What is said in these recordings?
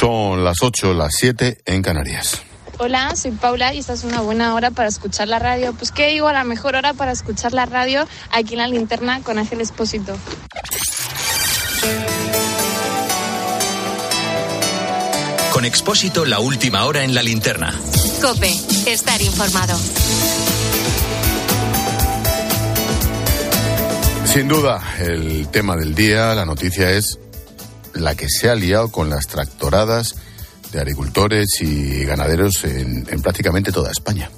Son las 8, las 7 en Canarias. Hola, soy Paula y esta es una buena hora para escuchar la radio. Pues qué digo, la mejor hora para escuchar la radio aquí en la linterna con Ángel Espósito. Con Expósito, la última hora en la linterna. Cope, estar informado. Sin duda, el tema del día, la noticia es la que se ha liado con las tractoradas de agricultores y ganaderos en, prácticamente toda España.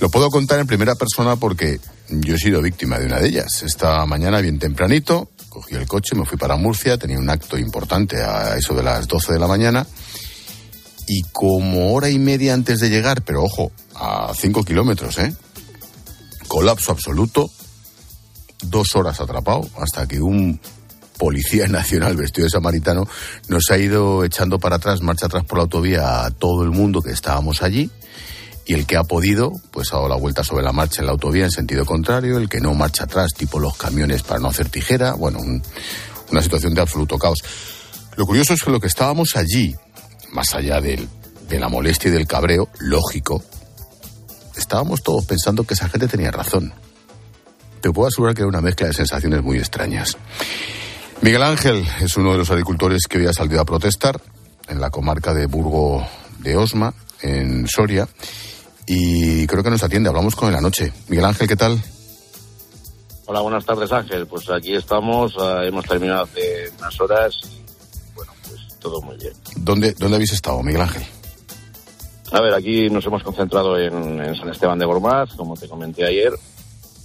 Lo puedo contar en primera persona porque yo he sido víctima de una de ellas. Esta mañana, bien tempranito, cogí el coche, me fui para Murcia, tenía un acto importante a eso de las 12 de la mañana. Y como hora y media antes de llegar, pero ojo, a 5 kilómetros, ¿eh? Colapso absoluto, dos horas atrapado hasta que un policía nacional vestido de samaritano nos ha ido echando para atrás, marcha atrás por la autovía a todo el mundo que estábamos allí y el que ha podido, pues ha dado la vuelta sobre la marcha en la autovía en sentido contrario, el que no marcha atrás, tipo los camiones para no hacer tijera, bueno, una situación de absoluto caos. Lo curioso es que lo que estábamos allí, más allá de la molestia y del cabreo, lógico, estábamos todos pensando que esa gente tenía razón te puedo asegurar que era una mezcla de sensaciones muy extrañas. Miguel Ángel es uno de los agricultores que hoy ha salido a protestar en la comarca de Burgo de Osma, en Soria, y creo que nos atiende. Hablamos con él anoche. Miguel Ángel, ¿qué tal? Hola, buenas tardes Ángel. Pues aquí estamos, ah, hemos terminado hace unas horas y bueno, pues todo muy bien. ¿Dónde, dónde habéis estado, Miguel Ángel? A ver, aquí nos hemos concentrado en, en San Esteban de Gormaz, como te comenté ayer,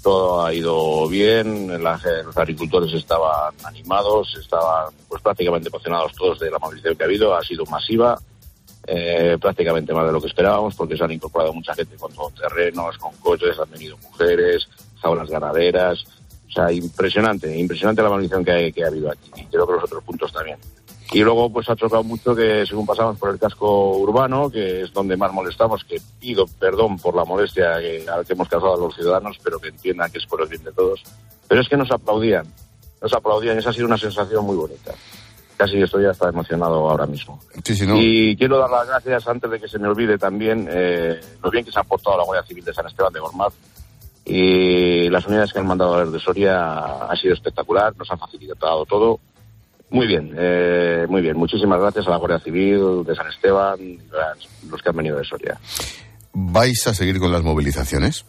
todo ha ido bien, los agricultores estaban animados, estaban pues prácticamente emocionados todos de la movilización que ha habido, ha sido masiva, eh, prácticamente más de lo que esperábamos, porque se han incorporado mucha gente con terrenos, con coches, han venido mujeres, jaulas ganaderas, o sea, impresionante, impresionante la movilización que, que ha habido aquí, y creo que los otros puntos también. Y luego pues ha chocado mucho que según pasamos por el casco urbano, que es donde más molestamos, que pido perdón por la molestia que, que hemos causado a los ciudadanos, pero que entiendan que es por el bien de todos. Pero es que nos aplaudían, nos aplaudían, esa ha sido una sensación muy bonita. Casi estoy hasta emocionado ahora mismo. Y quiero dar las gracias, antes de que se me olvide también, eh, lo bien que se ha aportado la Guardia Civil de San Esteban de Gormaz y las unidades que han mandado a ver de Soria ha sido espectacular, nos han facilitado todo muy bien, eh, muy bien. Muchísimas gracias a la Guardia Civil de San Esteban y los que han venido de Soria. ¿Vais a seguir con las movilizaciones?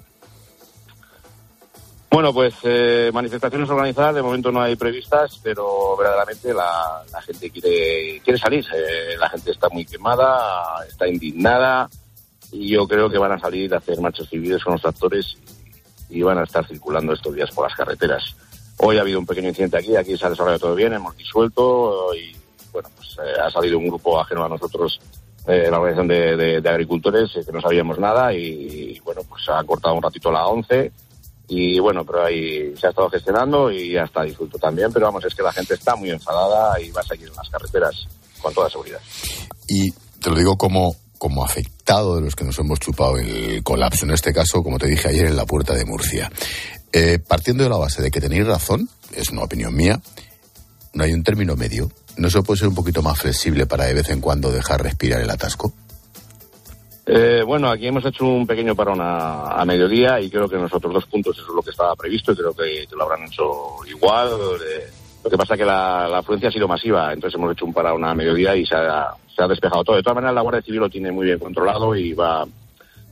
Bueno, pues eh, manifestaciones organizadas de momento no hay previstas, pero verdaderamente la, gente quiere, quiere salir. Eh, la gente está muy quemada, está indignada y yo creo que van a salir a hacer marchas civiles con los tractores y van a estar circulando estos días por las carreteras. Hoy ha habido un pequeño incidente aquí, aquí se ha desarrollado todo bien, hemos disuelto y bueno, pues eh, ha salido un grupo ajeno a nosotros, eh, la organización de, agricultores, eh, que no sabíamos nada y, bueno, pues ha cortado un ratito la 11 y bueno, pero ahí se ha estado gestionando y ya está disuelto también, pero vamos, es que la gente está muy enfadada y va a seguir en las carreteras con toda seguridad. Y te lo digo como como afectado de los que nos hemos chupado el colapso, en este caso, como te dije ayer, en la puerta de Murcia. Eh, partiendo de la base de que tenéis razón, es una opinión mía, no hay un término medio. ¿No se puede ser un poquito más flexible para de vez en cuando dejar respirar el atasco? Eh, bueno, aquí hemos hecho un pequeño parón a, mediodía y creo que en los otros dos puntos eso es lo que estaba previsto y creo que, lo habrán hecho igual. Eh, lo que pasa es que la, afluencia ha sido masiva, entonces hemos hecho un parón a mediodía y se ha, se ha despejado todo. De todas maneras, la Guardia Civil lo tiene muy bien controlado y va,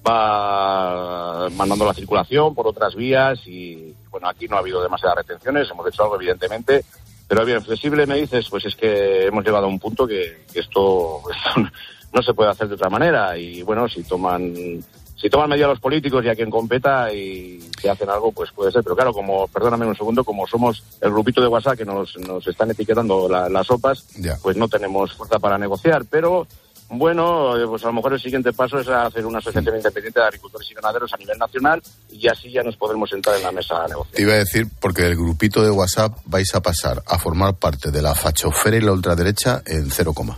va mandando la circulación por otras vías y bueno, aquí no ha habido demasiadas retenciones, hemos hecho algo evidentemente, pero bien, flexible me dices, pues es que hemos llegado a un punto que, esto, no se puede hacer de otra manera y bueno, si toman si toman medida los políticos y a quien competa y se hacen algo, pues puede ser. Pero claro, como, perdóname un segundo, como somos el grupito de WhatsApp que nos, nos están etiquetando las sopas, pues no tenemos fuerza para negociar. Pero bueno, eh, pues a lo mejor el siguiente paso es hacer una asociación independiente de agricultores y ganaderos a nivel nacional y así ya nos podremos sentar en la mesa a negociar. Te iba a decir, porque del grupito de WhatsApp vais a pasar a formar parte de la fachofera y la ultraderecha en cero coma.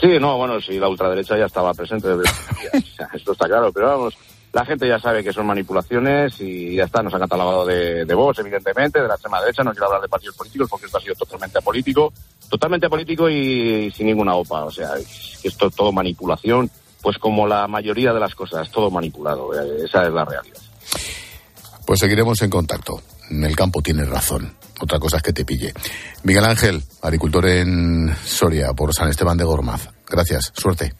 Sí, no, bueno, sí, la ultraderecha ya estaba presente desde Esto está claro, pero vamos, la gente ya sabe que son manipulaciones y ya está, nos han catalogado de, de evidentemente, de la extrema derecha, no quiero hablar de partidos políticos porque esto ha sido totalmente apolítico, totalmente político y, sin ninguna OPA, o sea, esto es todo manipulación, pues como la mayoría de las cosas, todo manipulado, eh, esa es la realidad. Pues seguiremos en contacto. En el campo tienes razón. Otra cosa es que te pille. Miguel Ángel, agricultor en Soria, por San Esteban de Gormaz. Gracias, suerte.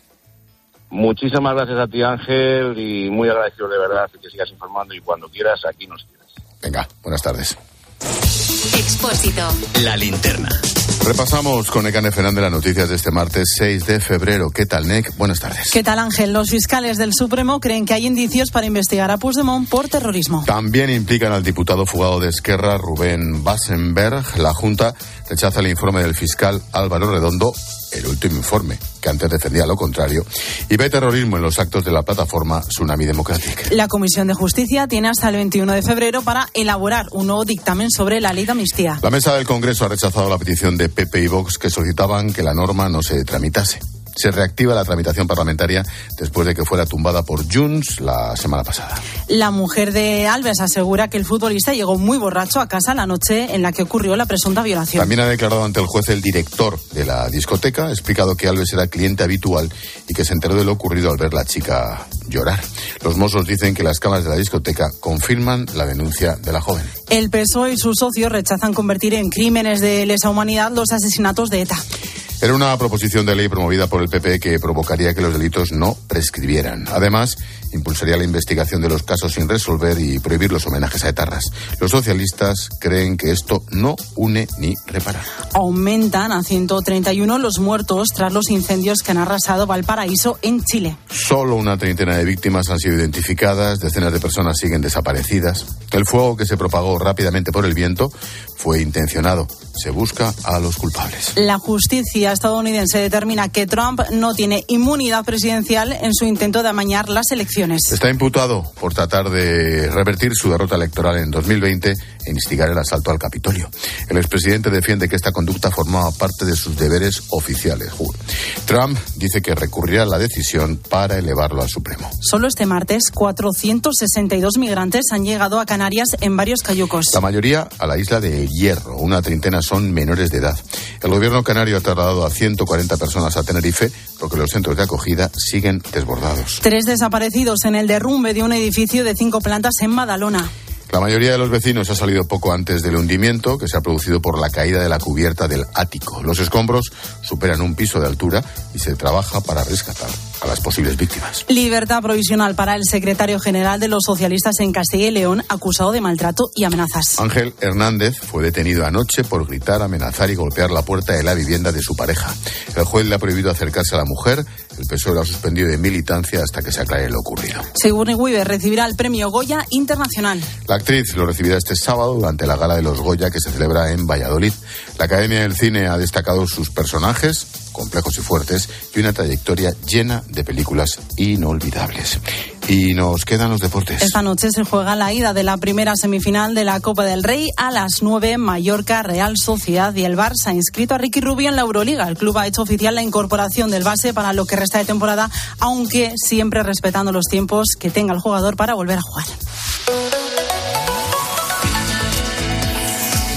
Muchísimas gracias a ti, Ángel, y muy agradecido de verdad que sigas informando y cuando quieras, aquí nos tienes. Venga, buenas tardes. Expósito. La linterna. Repasamos con Necane Fernández las noticias de este martes 6 de febrero. ¿Qué tal, Nec? Buenas tardes. ¿Qué tal, Ángel? Los fiscales del Supremo creen que hay indicios para investigar a Puigdemont por terrorismo. También implican al diputado fugado de Esquerra, Rubén Basenberg. La Junta rechaza el informe del fiscal Álvaro Redondo el último informe, que antes defendía lo contrario, y ve terrorismo en los actos de la plataforma Tsunami Democratic. La Comisión de Justicia tiene hasta el 21 de febrero para elaborar un nuevo dictamen sobre la ley de amnistía. La mesa del Congreso ha rechazado la petición de PP y Vox que solicitaban que la norma no se tramitase se reactiva la tramitación parlamentaria después de que fuera tumbada por Junts la semana pasada. La mujer de Alves asegura que el futbolista llegó muy borracho a casa la noche en la que ocurrió la presunta violación. También ha declarado ante el juez el director de la discoteca, ha explicado que Alves era cliente habitual y que se enteró de lo ocurrido al ver la chica llorar. Los mozos dicen que las cámaras de la discoteca confirman la denuncia de la joven. El PSOE y sus socios rechazan convertir en crímenes de lesa humanidad los asesinatos de ETA. Era una proposición de ley promovida por el PP que provocaría que los delitos no prescribieran. Además, impulsaría la investigación de los casos sin resolver y prohibir los homenajes a etarras. Los socialistas creen que esto no une ni repara. Aumentan a 131 los muertos tras los incendios que han arrasado Valparaíso en Chile. Solo una treintena de víctimas han sido identificadas, decenas de personas siguen desaparecidas. El fuego que se propagó rápidamente por el viento fue intencionado. Se busca a los culpables. La justicia estadounidense determina que Trump no tiene inmunidad presidencial en su intento de amañar las elecciones. Está imputado por tratar de revertir su derrota electoral en 2020 e instigar el asalto al Capitolio. El expresidente defiende que esta conducta formaba parte de sus deberes oficiales. Trump dice que recurrirá a la decisión para elevarlo al Supremo. Solo este martes, 462 migrantes han llegado a Canarias en varios cayucos. La mayoría a la isla de Hierro. Una treintena son menores de edad. El gobierno canario ha trasladado a 140 personas a Tenerife, porque los centros de acogida siguen desbordados. Tres desaparecidos en el derrumbe de un edificio de cinco plantas en Madalona. La mayoría de los vecinos ha salido poco antes del hundimiento que se ha producido por la caída de la cubierta del ático. Los escombros superan un piso de altura y se trabaja para rescatar a las posibles víctimas. Libertad provisional para el secretario general de los socialistas en Castilla y León, acusado de maltrato y amenazas. Ángel Hernández fue detenido anoche por gritar, amenazar y golpear la puerta de la vivienda de su pareja. El juez le ha prohibido acercarse a la mujer. El PSOE lo ha suspendido de militancia hasta que se aclare lo ocurrido. Sigourney Weaver recibirá el premio Goya Internacional. La actriz lo recibirá este sábado durante la gala de los Goya que se celebra en Valladolid. La Academia del Cine ha destacado sus personajes, complejos y fuertes, y una trayectoria llena de películas inolvidables. Y nos quedan los deportes. Esta noche se juega la ida de la primera semifinal de la Copa del Rey a las 9 Mallorca Real Sociedad y el Barça inscrito a Ricky Rubio en la Euroliga. El club ha hecho oficial la incorporación del base para lo que resta de temporada, aunque siempre respetando los tiempos que tenga el jugador para volver a jugar.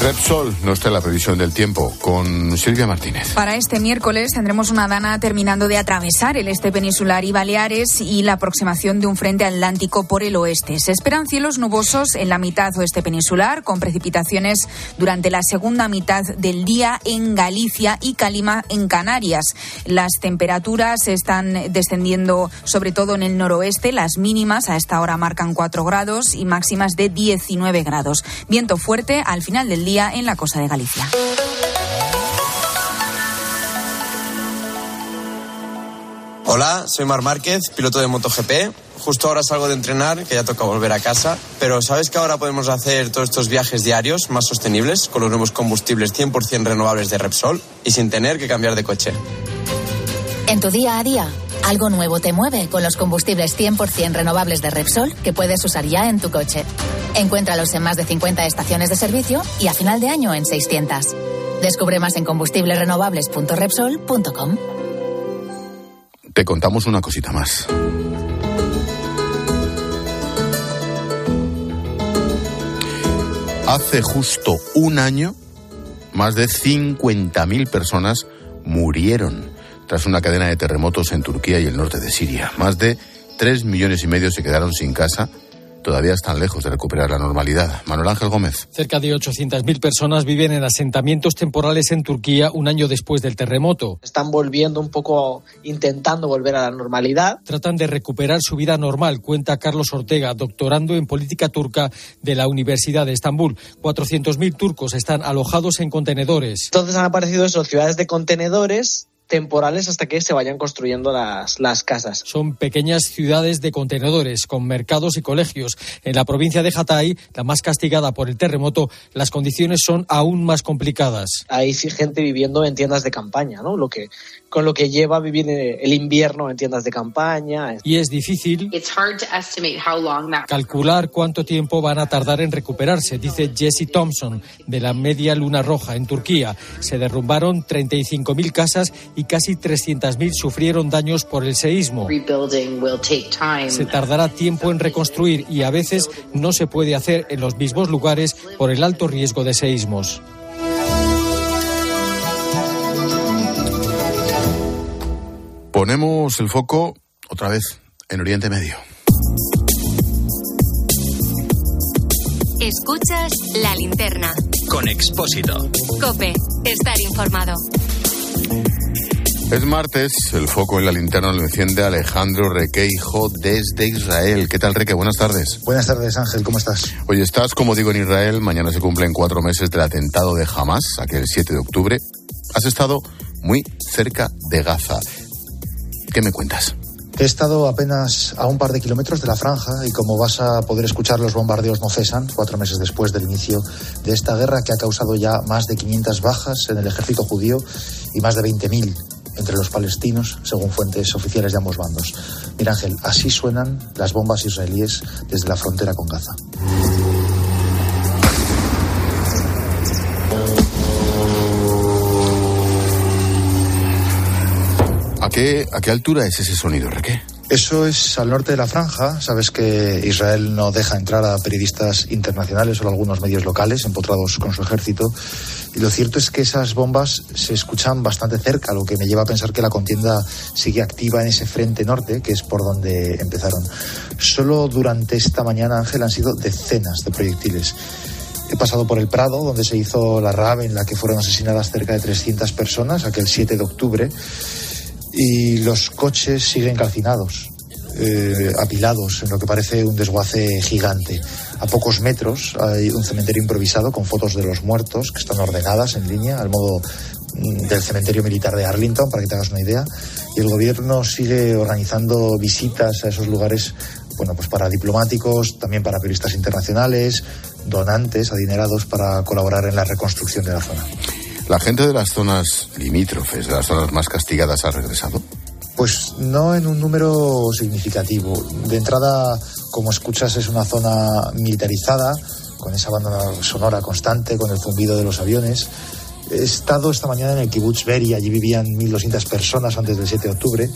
Repsol no está en la previsión del tiempo con Silvia Martínez. Para este miércoles tendremos una dana terminando de atravesar el este peninsular y Baleares y la aproximación de un frente atlántico por el oeste. Se esperan cielos nubosos en la mitad oeste peninsular con precipitaciones durante la segunda mitad del día en Galicia y Calima en Canarias. Las temperaturas están descendiendo sobre todo en el noroeste. Las mínimas a esta hora marcan 4 grados y máximas de 19 grados. Viento fuerte al final del día en la costa de Galicia. Hola, soy Mar Márquez, piloto de MotoGP. Justo ahora salgo de entrenar, que ya toca volver a casa. Pero ¿sabes que ahora podemos hacer todos estos viajes diarios más sostenibles con los nuevos combustibles 100% renovables de Repsol y sin tener que cambiar de coche? En tu día a día, algo nuevo te mueve con los combustibles 100% renovables de Repsol que puedes usar ya en tu coche. Encuéntralos en más de 50 estaciones de servicio y a final de año en 600. Descubre más en combustiblesrenovables.repsol.com. Te contamos una cosita más. Hace justo un año, más de 50.000 personas murieron tras una cadena de terremotos en Turquía y el norte de Siria. Más de 3 millones y medio se quedaron sin casa todavía están lejos de recuperar la normalidad. Manuel Ángel Gómez. Cerca de 800.000 personas viven en asentamientos temporales en Turquía un año después del terremoto. Están volviendo un poco, intentando volver a la normalidad. Tratan de recuperar su vida normal, cuenta Carlos Ortega, doctorando en política turca de la Universidad de Estambul. 400.000 turcos están alojados en contenedores. Entonces han aparecido esos ciudades de contenedores temporales hasta que se vayan construyendo las, las casas. Son pequeñas ciudades de contenedores con mercados y colegios. En la provincia de Hatay, la más castigada por el terremoto, las condiciones son aún más complicadas. Hay gente viviendo en tiendas de campaña, ¿no? Lo que con lo que lleva a vivir el invierno en tiendas de campaña. Y es difícil calcular cuánto tiempo van a tardar en recuperarse, dice Jesse Thompson de la Media Luna Roja en Turquía. Se derrumbaron 35.000 casas y casi 300.000 sufrieron daños por el seísmo. Se tardará tiempo en reconstruir y a veces no se puede hacer en los mismos lugares por el alto riesgo de seísmos. Ponemos el foco otra vez en Oriente Medio. Escuchas la linterna. Con Expósito. Cope, estar informado. Es martes, el foco en la linterna lo enciende Alejandro Requeijo desde Israel. ¿Qué tal, Reque? Buenas tardes. Buenas tardes, Ángel, ¿cómo estás? Hoy estás, como digo, en Israel. Mañana se cumplen cuatro meses del atentado de Hamas, aquel 7 de octubre. Has estado muy cerca de Gaza. ¿Qué me cuentas? He estado apenas a un par de kilómetros de la franja y como vas a poder escuchar, los bombardeos no cesan, cuatro meses después del inicio de esta guerra que ha causado ya más de 500 bajas en el ejército judío y más de 20.000 entre los palestinos, según fuentes oficiales de ambos bandos. Mira Ángel, así suenan las bombas israelíes desde la frontera con Gaza. Qué, ¿A qué altura es ese sonido, Reque? Eso es al norte de la franja. Sabes que Israel no deja entrar a periodistas internacionales o algunos medios locales empotrados con su ejército. Y lo cierto es que esas bombas se escuchan bastante cerca, lo que me lleva a pensar que la contienda sigue activa en ese frente norte, que es por donde empezaron. Solo durante esta mañana, Ángel, han sido decenas de proyectiles. He pasado por el Prado, donde se hizo la rave en la que fueron asesinadas cerca de 300 personas, aquel 7 de octubre y los coches siguen calcinados, eh, apilados en lo que parece un desguace gigante. A pocos metros hay un cementerio improvisado con fotos de los muertos que están ordenadas en línea, al modo mm, del cementerio militar de Arlington, para que te hagas una idea. Y el gobierno sigue organizando visitas a esos lugares, bueno, pues para diplomáticos, también para periodistas internacionales, donantes adinerados para colaborar en la reconstrucción de la zona. ¿La gente de las zonas limítrofes, de las zonas más castigadas, ha regresado? Pues no en un número significativo. De entrada, como escuchas, es una zona militarizada, con esa banda sonora constante, con el zumbido de los aviones. He estado esta mañana en el kibbutz Beri, allí vivían 1.200 personas antes del 7 de octubre,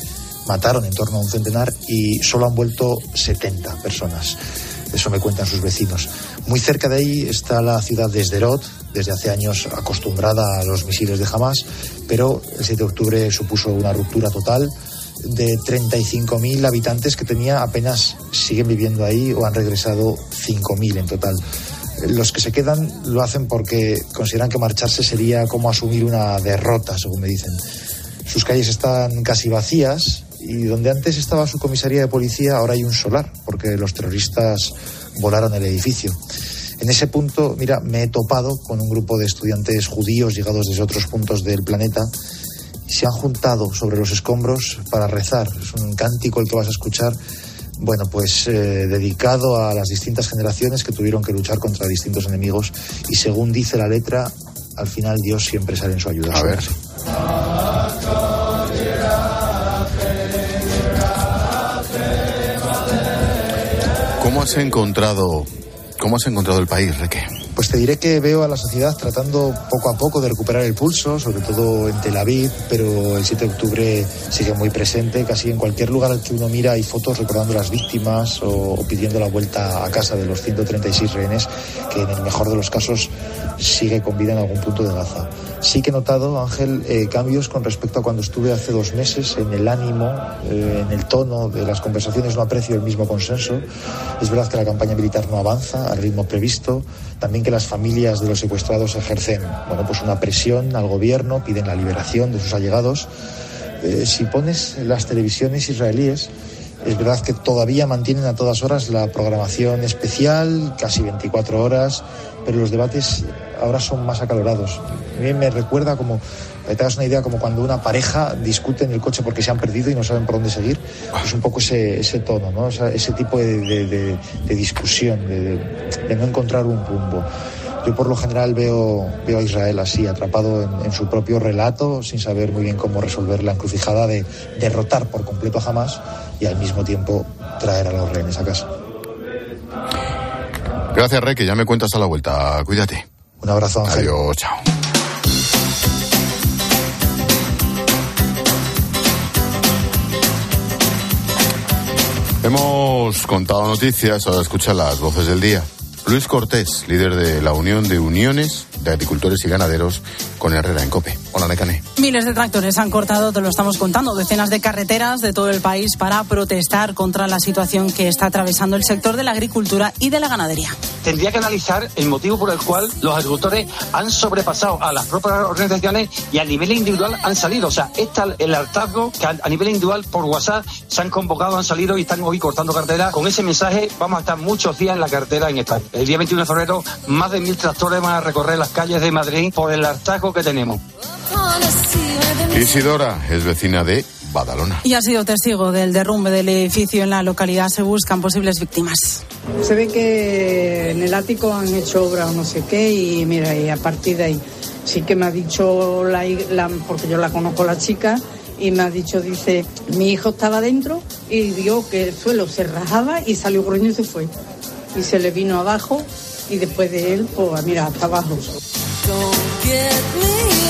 mataron en torno a un centenar y solo han vuelto 70 personas. Eso me cuentan sus vecinos. Muy cerca de ahí está la ciudad de Sderot, desde hace años acostumbrada a los misiles de Hamas, pero el 7 de octubre supuso una ruptura total. De 35.000 habitantes que tenía, apenas siguen viviendo ahí o han regresado 5.000 en total. Los que se quedan lo hacen porque consideran que marcharse sería como asumir una derrota, según me dicen. Sus calles están casi vacías y donde antes estaba su comisaría de policía ahora hay un solar porque los terroristas volaron el edificio. En ese punto, mira, me he topado con un grupo de estudiantes judíos llegados desde otros puntos del planeta y se han juntado sobre los escombros para rezar. Es un cántico el que vas a escuchar, bueno, pues eh, dedicado a las distintas generaciones que tuvieron que luchar contra distintos enemigos y según dice la letra, al final Dios siempre sale en su ayuda. A ver. ¿Cómo has encontrado, cómo has encontrado el país, Reque? Pues te diré que veo a la sociedad tratando poco a poco de recuperar el pulso, sobre todo en Tel Aviv, pero el 7 de octubre sigue muy presente. Casi en cualquier lugar al que uno mira hay fotos recordando las víctimas o, pidiendo la vuelta a casa de los 136 rehenes, que en el mejor de los casos sigue con vida en algún punto de Gaza. Sí que he notado, Ángel, eh, cambios con respecto a cuando estuve hace dos meses en el ánimo, eh, en el tono de las conversaciones, no aprecio el mismo consenso. Es verdad que la campaña militar no avanza al ritmo previsto, también que las familias de los secuestrados ejercen bueno, pues una presión al gobierno, piden la liberación de sus allegados. Eh, si pones las televisiones israelíes, es verdad que todavía mantienen a todas horas la programación especial, casi 24 horas, pero los debates ahora son más acalorados. A mí me recuerda como, para te hagas una idea, como cuando una pareja discute en el coche porque se han perdido y no saben por dónde seguir. Es un poco ese, ese tono, ¿no? ese tipo de, discusión, de, no encontrar un rumbo. Yo por lo general veo, veo a Israel así, atrapado en, en, su propio relato, sin saber muy bien cómo resolver la encrucijada de derrotar por completo a Hamas y al mismo tiempo traer a los rehenes a casa. Gracias, Rey, que ya me cuentas a la vuelta. Cuídate. Un abrazo. Adiós, chao. Hemos contado noticias, ahora escucha las voces del día. Luis Cortés, líder de la Unión de Uniones de Agricultores y Ganaderos, con Herrera en Cope. Hola, Necane. Miles de tractores han cortado, te lo estamos contando, decenas de carreteras de todo el país para protestar contra la situación que está atravesando el sector de la agricultura y de la ganadería. Tendría que analizar el motivo por el cual los agricultores han sobrepasado a las propias organizaciones y a nivel individual han salido. O sea, está el hartazgo que a nivel individual por WhatsApp se han convocado, han salido y están hoy cortando carretera. Con ese mensaje vamos a estar muchos días en la carretera en España. El día 21 de febrero, más de mil tractores van a recorrer las calles de Madrid por el hartazgo que tenemos. Isidora es vecina de Badalona. Y ha sido testigo del derrumbe del edificio en la localidad. Se buscan posibles víctimas. Se ve que en el ático han hecho obra o no sé qué y mira, y a partir de ahí sí que me ha dicho la, porque yo la conozco la chica y me ha dicho, dice, mi hijo estaba dentro y vio que el suelo se rajaba y salió corriendo y se fue. Y se le vino abajo y después de él, pues mira, hasta abajo.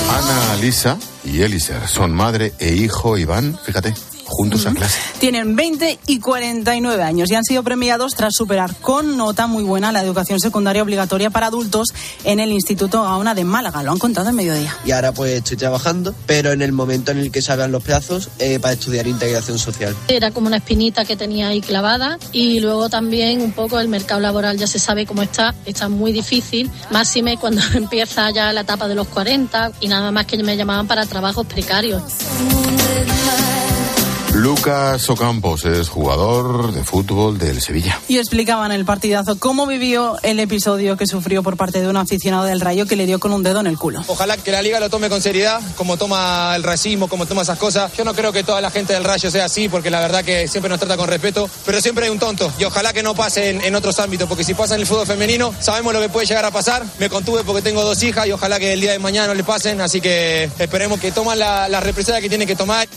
Ana, Lisa y Elisa son madre e hijo y van, fíjate, juntos a clase. Tienen 20 y 49 años y han sido premiados tras superar con nota muy buena la educación secundaria obligatoria para adultos en el Instituto Gaona de Málaga. Lo han contado en mediodía. Y ahora pues estoy trabajando, pero en el momento en el que salgan los plazos eh, para estudiar integración social. Era como una espinita que tenía ahí clavada y luego también un poco el mercado laboral ya se sabe cómo está, está muy difícil, máxime cuando empieza ya la etapa de los 40 y nada más que me llamaban para trabajos precarios. Lucas Ocampos es jugador de fútbol del Sevilla. Y explicaban el partidazo cómo vivió el episodio que sufrió por parte de un aficionado del Rayo que le dio con un dedo en el culo. Ojalá que la liga lo tome con seriedad, como toma el racismo, como toma esas cosas. Yo no creo que toda la gente del Rayo sea así, porque la verdad que siempre nos trata con respeto, pero siempre hay un tonto. Y ojalá que no pase en, otros ámbitos, porque si pasa en el fútbol femenino, sabemos lo que puede llegar a pasar. Me contuve porque tengo dos hijas y ojalá que el día de mañana no le pasen, así que esperemos que tomen la, la represalia que tienen que tomar.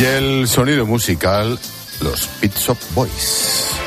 Y el sonido musical, los Pit Shop Boys.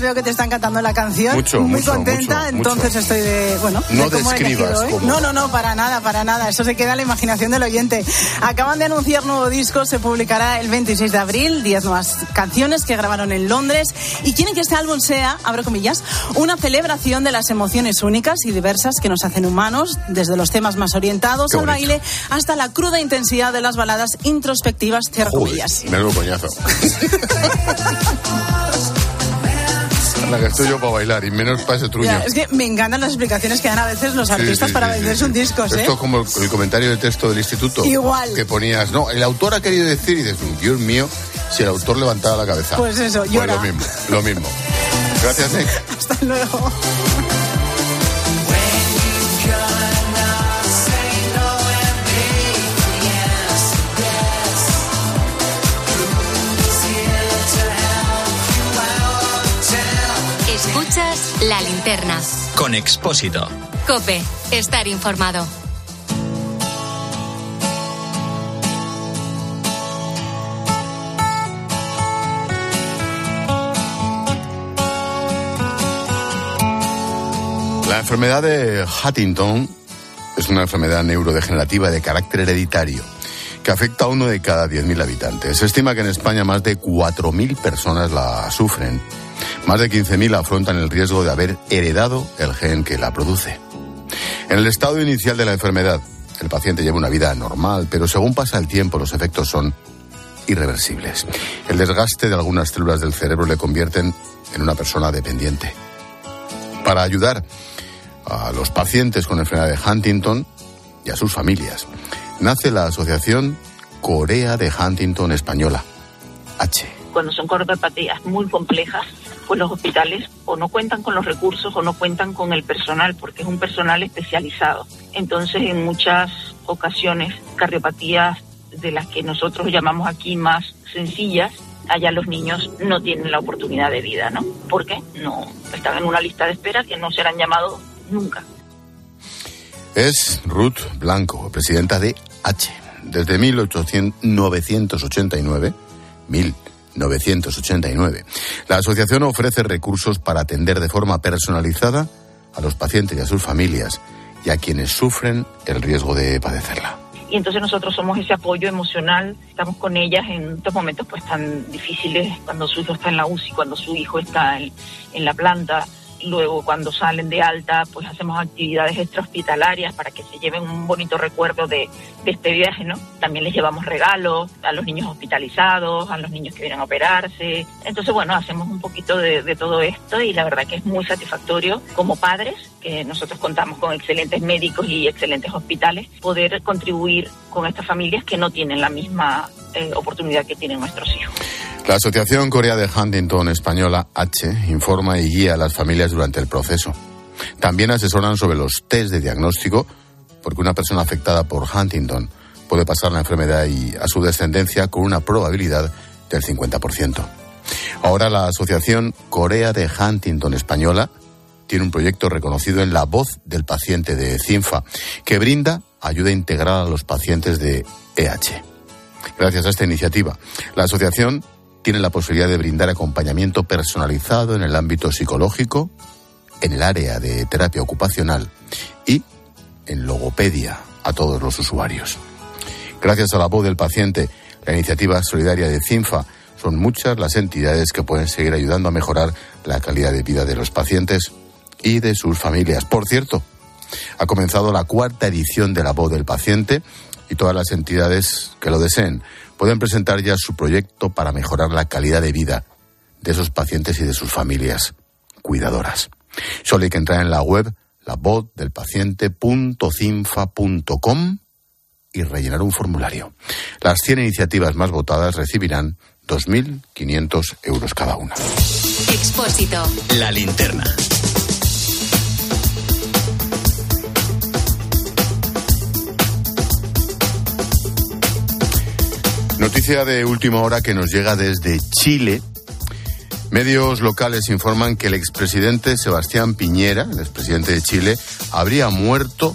Veo que te están cantando la canción. Mucho, Muy mucho, contenta, entonces estoy de. Bueno, no describas. No, no, no, para nada, para nada. Eso se queda en la imaginación del oyente. Acaban de anunciar nuevo disco, se publicará el 26 de abril. 10 nuevas canciones que grabaron en Londres. Y quieren que este álbum sea, abro comillas, una celebración de las emociones únicas y diversas que nos hacen humanos, desde los temas más orientados al baile hasta la cruda intensidad de las baladas introspectivas, cierro comillas. Menudo coñazo. La que estoy yo para bailar y menos para ese truño. es que me encantan las explicaciones que dan a veces los artistas para venderse un disco. Esto ¿eh? es como el, comentario de texto del instituto. Igual. Que ponías, no, el autor ha querido decir y dices, Dios mío, si el autor levantaba la cabeza. Pues eso, yo. Pues lo mismo, lo mismo. Gracias, Nick. Hasta luego. Con Expósito. Cope, estar informado. La enfermedad de Huntington es una enfermedad neurodegenerativa de carácter hereditario que afecta a uno de cada 10.000 habitantes. Se estima que en España más de 4.000 personas la sufren. Más de 15.000 afrontan el riesgo de haber heredado el gen que la produce. En el estado inicial de la enfermedad, el paciente lleva una vida normal, pero según pasa el tiempo los efectos son irreversibles. El desgaste de algunas células del cerebro le convierten en una persona dependiente. Para ayudar a los pacientes con enfermedad de Huntington y a sus familias, nace la Asociación Corea de Huntington Española, H. Cuando son cardiopatías muy complejas, pues los hospitales o no cuentan con los recursos o no cuentan con el personal, porque es un personal especializado. Entonces, en muchas ocasiones, cardiopatías de las que nosotros llamamos aquí más sencillas, allá los niños no tienen la oportunidad de vida, ¿no? Porque no están en una lista de espera que no serán llamados nunca. Es Ruth Blanco, presidenta de H. Desde 1889, 1989, la asociación ofrece recursos para atender de forma personalizada a los pacientes y a sus familias y a quienes sufren el riesgo de padecerla. Y entonces nosotros somos ese apoyo emocional, estamos con ellas en estos momentos pues tan difíciles, cuando su hijo está en la UCI, cuando su hijo está en, en la planta, Luego, cuando salen de alta, pues hacemos actividades extrahospitalarias para que se lleven un bonito recuerdo de, de, este viaje, ¿no? También les llevamos regalos a los niños hospitalizados, a los niños que vienen a operarse. Entonces, bueno, hacemos un poquito de, de todo esto y la verdad que es muy satisfactorio como padres, que nosotros contamos con excelentes médicos y excelentes hospitales, poder contribuir con estas familias que no tienen la misma eh, oportunidad que tienen nuestros hijos. La Asociación Corea de Huntington Española H informa y guía a las familias durante el proceso. También asesoran sobre los test de diagnóstico, porque una persona afectada por Huntington puede pasar la enfermedad y a su descendencia con una probabilidad del 50%. Ahora la Asociación Corea de Huntington Española tiene un proyecto reconocido en la voz del paciente de CINFA, que brinda ayuda integral a los pacientes de EH. Gracias a esta iniciativa, la asociación tiene la posibilidad de brindar acompañamiento personalizado en el ámbito psicológico, en el área de terapia ocupacional y en logopedia a todos los usuarios. Gracias a la voz del paciente, la iniciativa solidaria de CINFA, son muchas las entidades que pueden seguir ayudando a mejorar la calidad de vida de los pacientes y de sus familias. Por cierto, ha comenzado la cuarta edición de La Voz del Paciente y todas las entidades que lo deseen pueden presentar ya su proyecto para mejorar la calidad de vida de esos pacientes y de sus familias cuidadoras. Solo hay que entrar en la web lavozdelpaciente.cinfa.com y rellenar un formulario. Las 100 iniciativas más votadas recibirán 2.500 euros cada una. Expósito. La linterna. Noticia de última hora que nos llega desde Chile. Medios locales informan que el expresidente Sebastián Piñera, el expresidente de Chile, habría muerto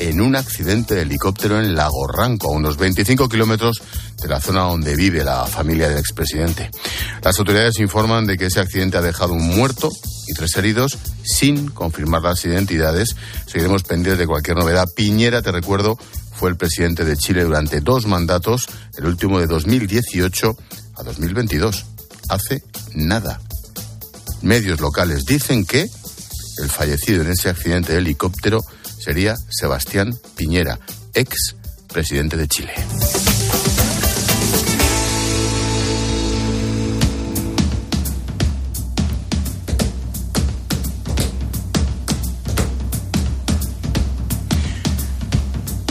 en un accidente de helicóptero en Lago Ranco, a unos 25 kilómetros de la zona donde vive la familia del expresidente. Las autoridades informan de que ese accidente ha dejado un muerto y tres heridos sin confirmar las identidades. Seguiremos pendientes de cualquier novedad. Piñera, te recuerdo, fue el presidente de Chile durante dos mandatos, el último de 2018 a 2022. Hace nada. Medios locales dicen que el fallecido en ese accidente de helicóptero sería Sebastián Piñera, ex presidente de Chile.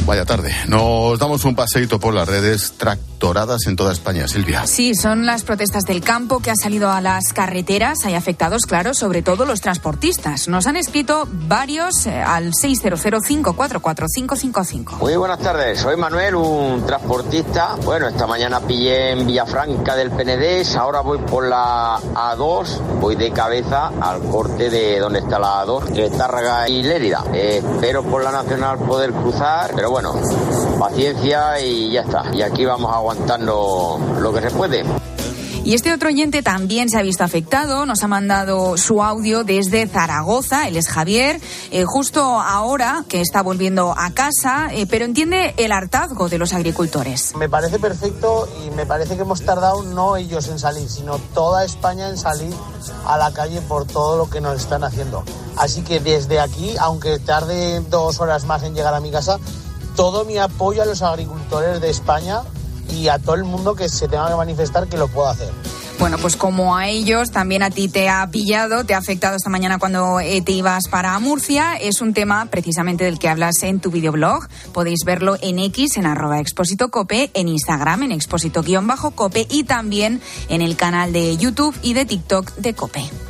Vaya tarde. Nos damos un paseito por las redes tractoradas en toda España, Silvia. Sí, son las protestas del campo que han salido a las carreteras. Hay afectados, claro, sobre todo los transportistas. Nos han escrito varios eh, al 600544555. Muy buenas tardes, soy Manuel, un transportista. Bueno, esta mañana pillé en Villafranca del Penedés, ahora voy por la A2, voy de cabeza al corte de donde está la A2, de Tárraga y Lérida. Eh, espero por la Nacional poder cruzar, pero bueno, paciencia y ya está. Y aquí vamos aguantando lo que se puede. Y este otro oyente también se ha visto afectado, nos ha mandado su audio desde Zaragoza, él es Javier, eh, justo ahora que está volviendo a casa, eh, pero entiende el hartazgo de los agricultores. Me parece perfecto y me parece que hemos tardado no ellos en salir, sino toda España en salir a la calle por todo lo que nos están haciendo. Así que desde aquí, aunque tarde dos horas más en llegar a mi casa, todo mi apoyo a los agricultores de España y a todo el mundo que se tenga que manifestar que lo pueda hacer. Bueno, pues como a ellos, también a ti te ha pillado, te ha afectado esta mañana cuando eh, te ibas para Murcia. Es un tema precisamente del que hablas en tu videoblog. Podéis verlo en X, en arroba expósito cope, en Instagram, en expósito-cope y también en el canal de YouTube y de TikTok de Cope.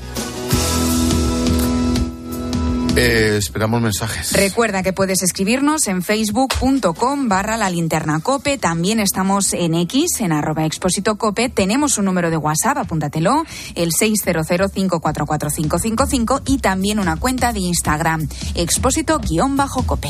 Eh, esperamos mensajes. Recuerda que puedes escribirnos en facebook.com barra la linterna cope. También estamos en X, en arroba expósito cope. Tenemos un número de WhatsApp, apúntatelo, el 600544555 y también una cuenta de Instagram, expósito-cope.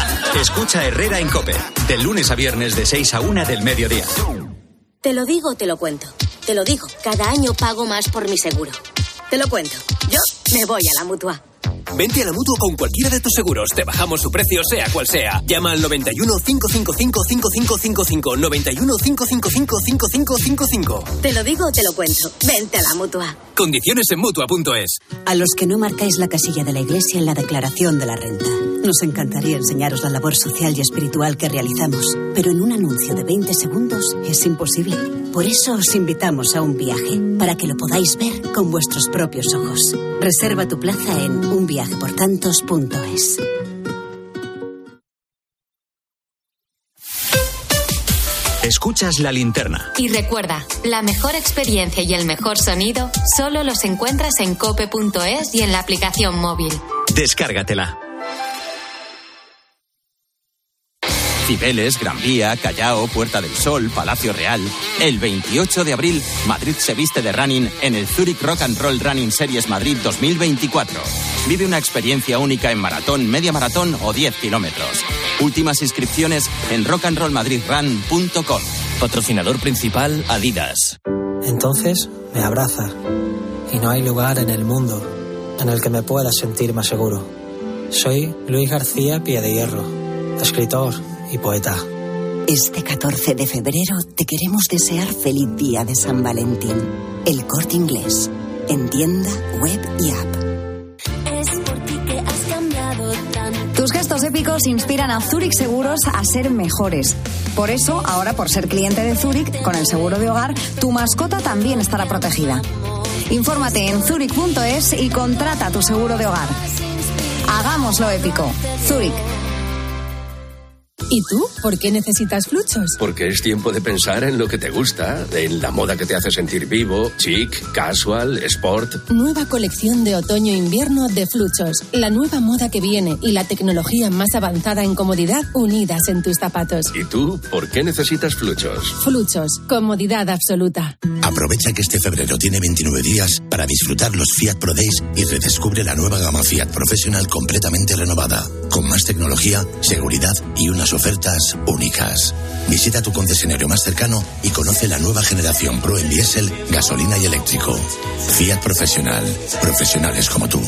Escucha Herrera en Cope, de lunes a viernes de 6 a 1 del mediodía. Te lo digo, te lo cuento. Te lo digo, cada año pago más por mi seguro. Te lo cuento. Yo me voy a la mutua. Vente a la mutua con cualquiera de tus seguros. Te bajamos su precio, sea cual sea. Llama al 91 555 5555. 91 555 5555. Te lo digo, te lo cuento. Vente a la mutua. Condiciones en mutua.es. A los que no marcáis la casilla de la Iglesia en la declaración de la renta. Nos encantaría enseñaros la labor social y espiritual que realizamos, pero en un anuncio de 20 segundos es imposible. Por eso os invitamos a un viaje, para que lo podáis ver con vuestros propios ojos. Reserva tu plaza en unviajeportantos.es. Escuchas la linterna. Y recuerda, la mejor experiencia y el mejor sonido solo los encuentras en cope.es y en la aplicación móvil. Descárgatela. Cibeles, Gran Vía, Callao, Puerta del Sol, Palacio Real. El 28 de abril, Madrid se viste de running en el Zurich Rock and Roll Running Series Madrid 2024. Vive una experiencia única en maratón, media maratón o 10 kilómetros. Últimas inscripciones en rockandrollmadridrun.com. Patrocinador principal Adidas. Entonces me abraza y no hay lugar en el mundo en el que me pueda sentir más seguro. Soy Luis García Pie de Hierro, escritor y poeta. Este 14 de febrero te queremos desear feliz día de San Valentín. El corte inglés. En tienda, web y app. Es por ti que has cambiado tanto. Tus gestos épicos inspiran a Zurich Seguros a ser mejores. Por eso, ahora por ser cliente de Zurich, con el seguro de hogar, tu mascota también estará protegida. Infórmate en zurich.es y contrata tu seguro de hogar. Hagámoslo épico. Zurich. ¿Y tú? ¿Por qué necesitas fluchos? Porque es tiempo de pensar en lo que te gusta, en la moda que te hace sentir vivo, chic, casual, sport. Nueva colección de otoño-invierno de fluchos. La nueva moda que viene y la tecnología más avanzada en comodidad unidas en tus zapatos. ¿Y tú? ¿Por qué necesitas fluchos? Fluchos. Comodidad absoluta. Aprovecha que este febrero tiene 29 días para disfrutar los Fiat Pro Days y redescubre la nueva gama Fiat Professional completamente renovada, con más tecnología, seguridad y unas ofertas únicas. Visita tu concesionario más cercano y conoce la nueva generación Pro en diésel, gasolina y eléctrico. Fiat Profesional. Profesionales como tú.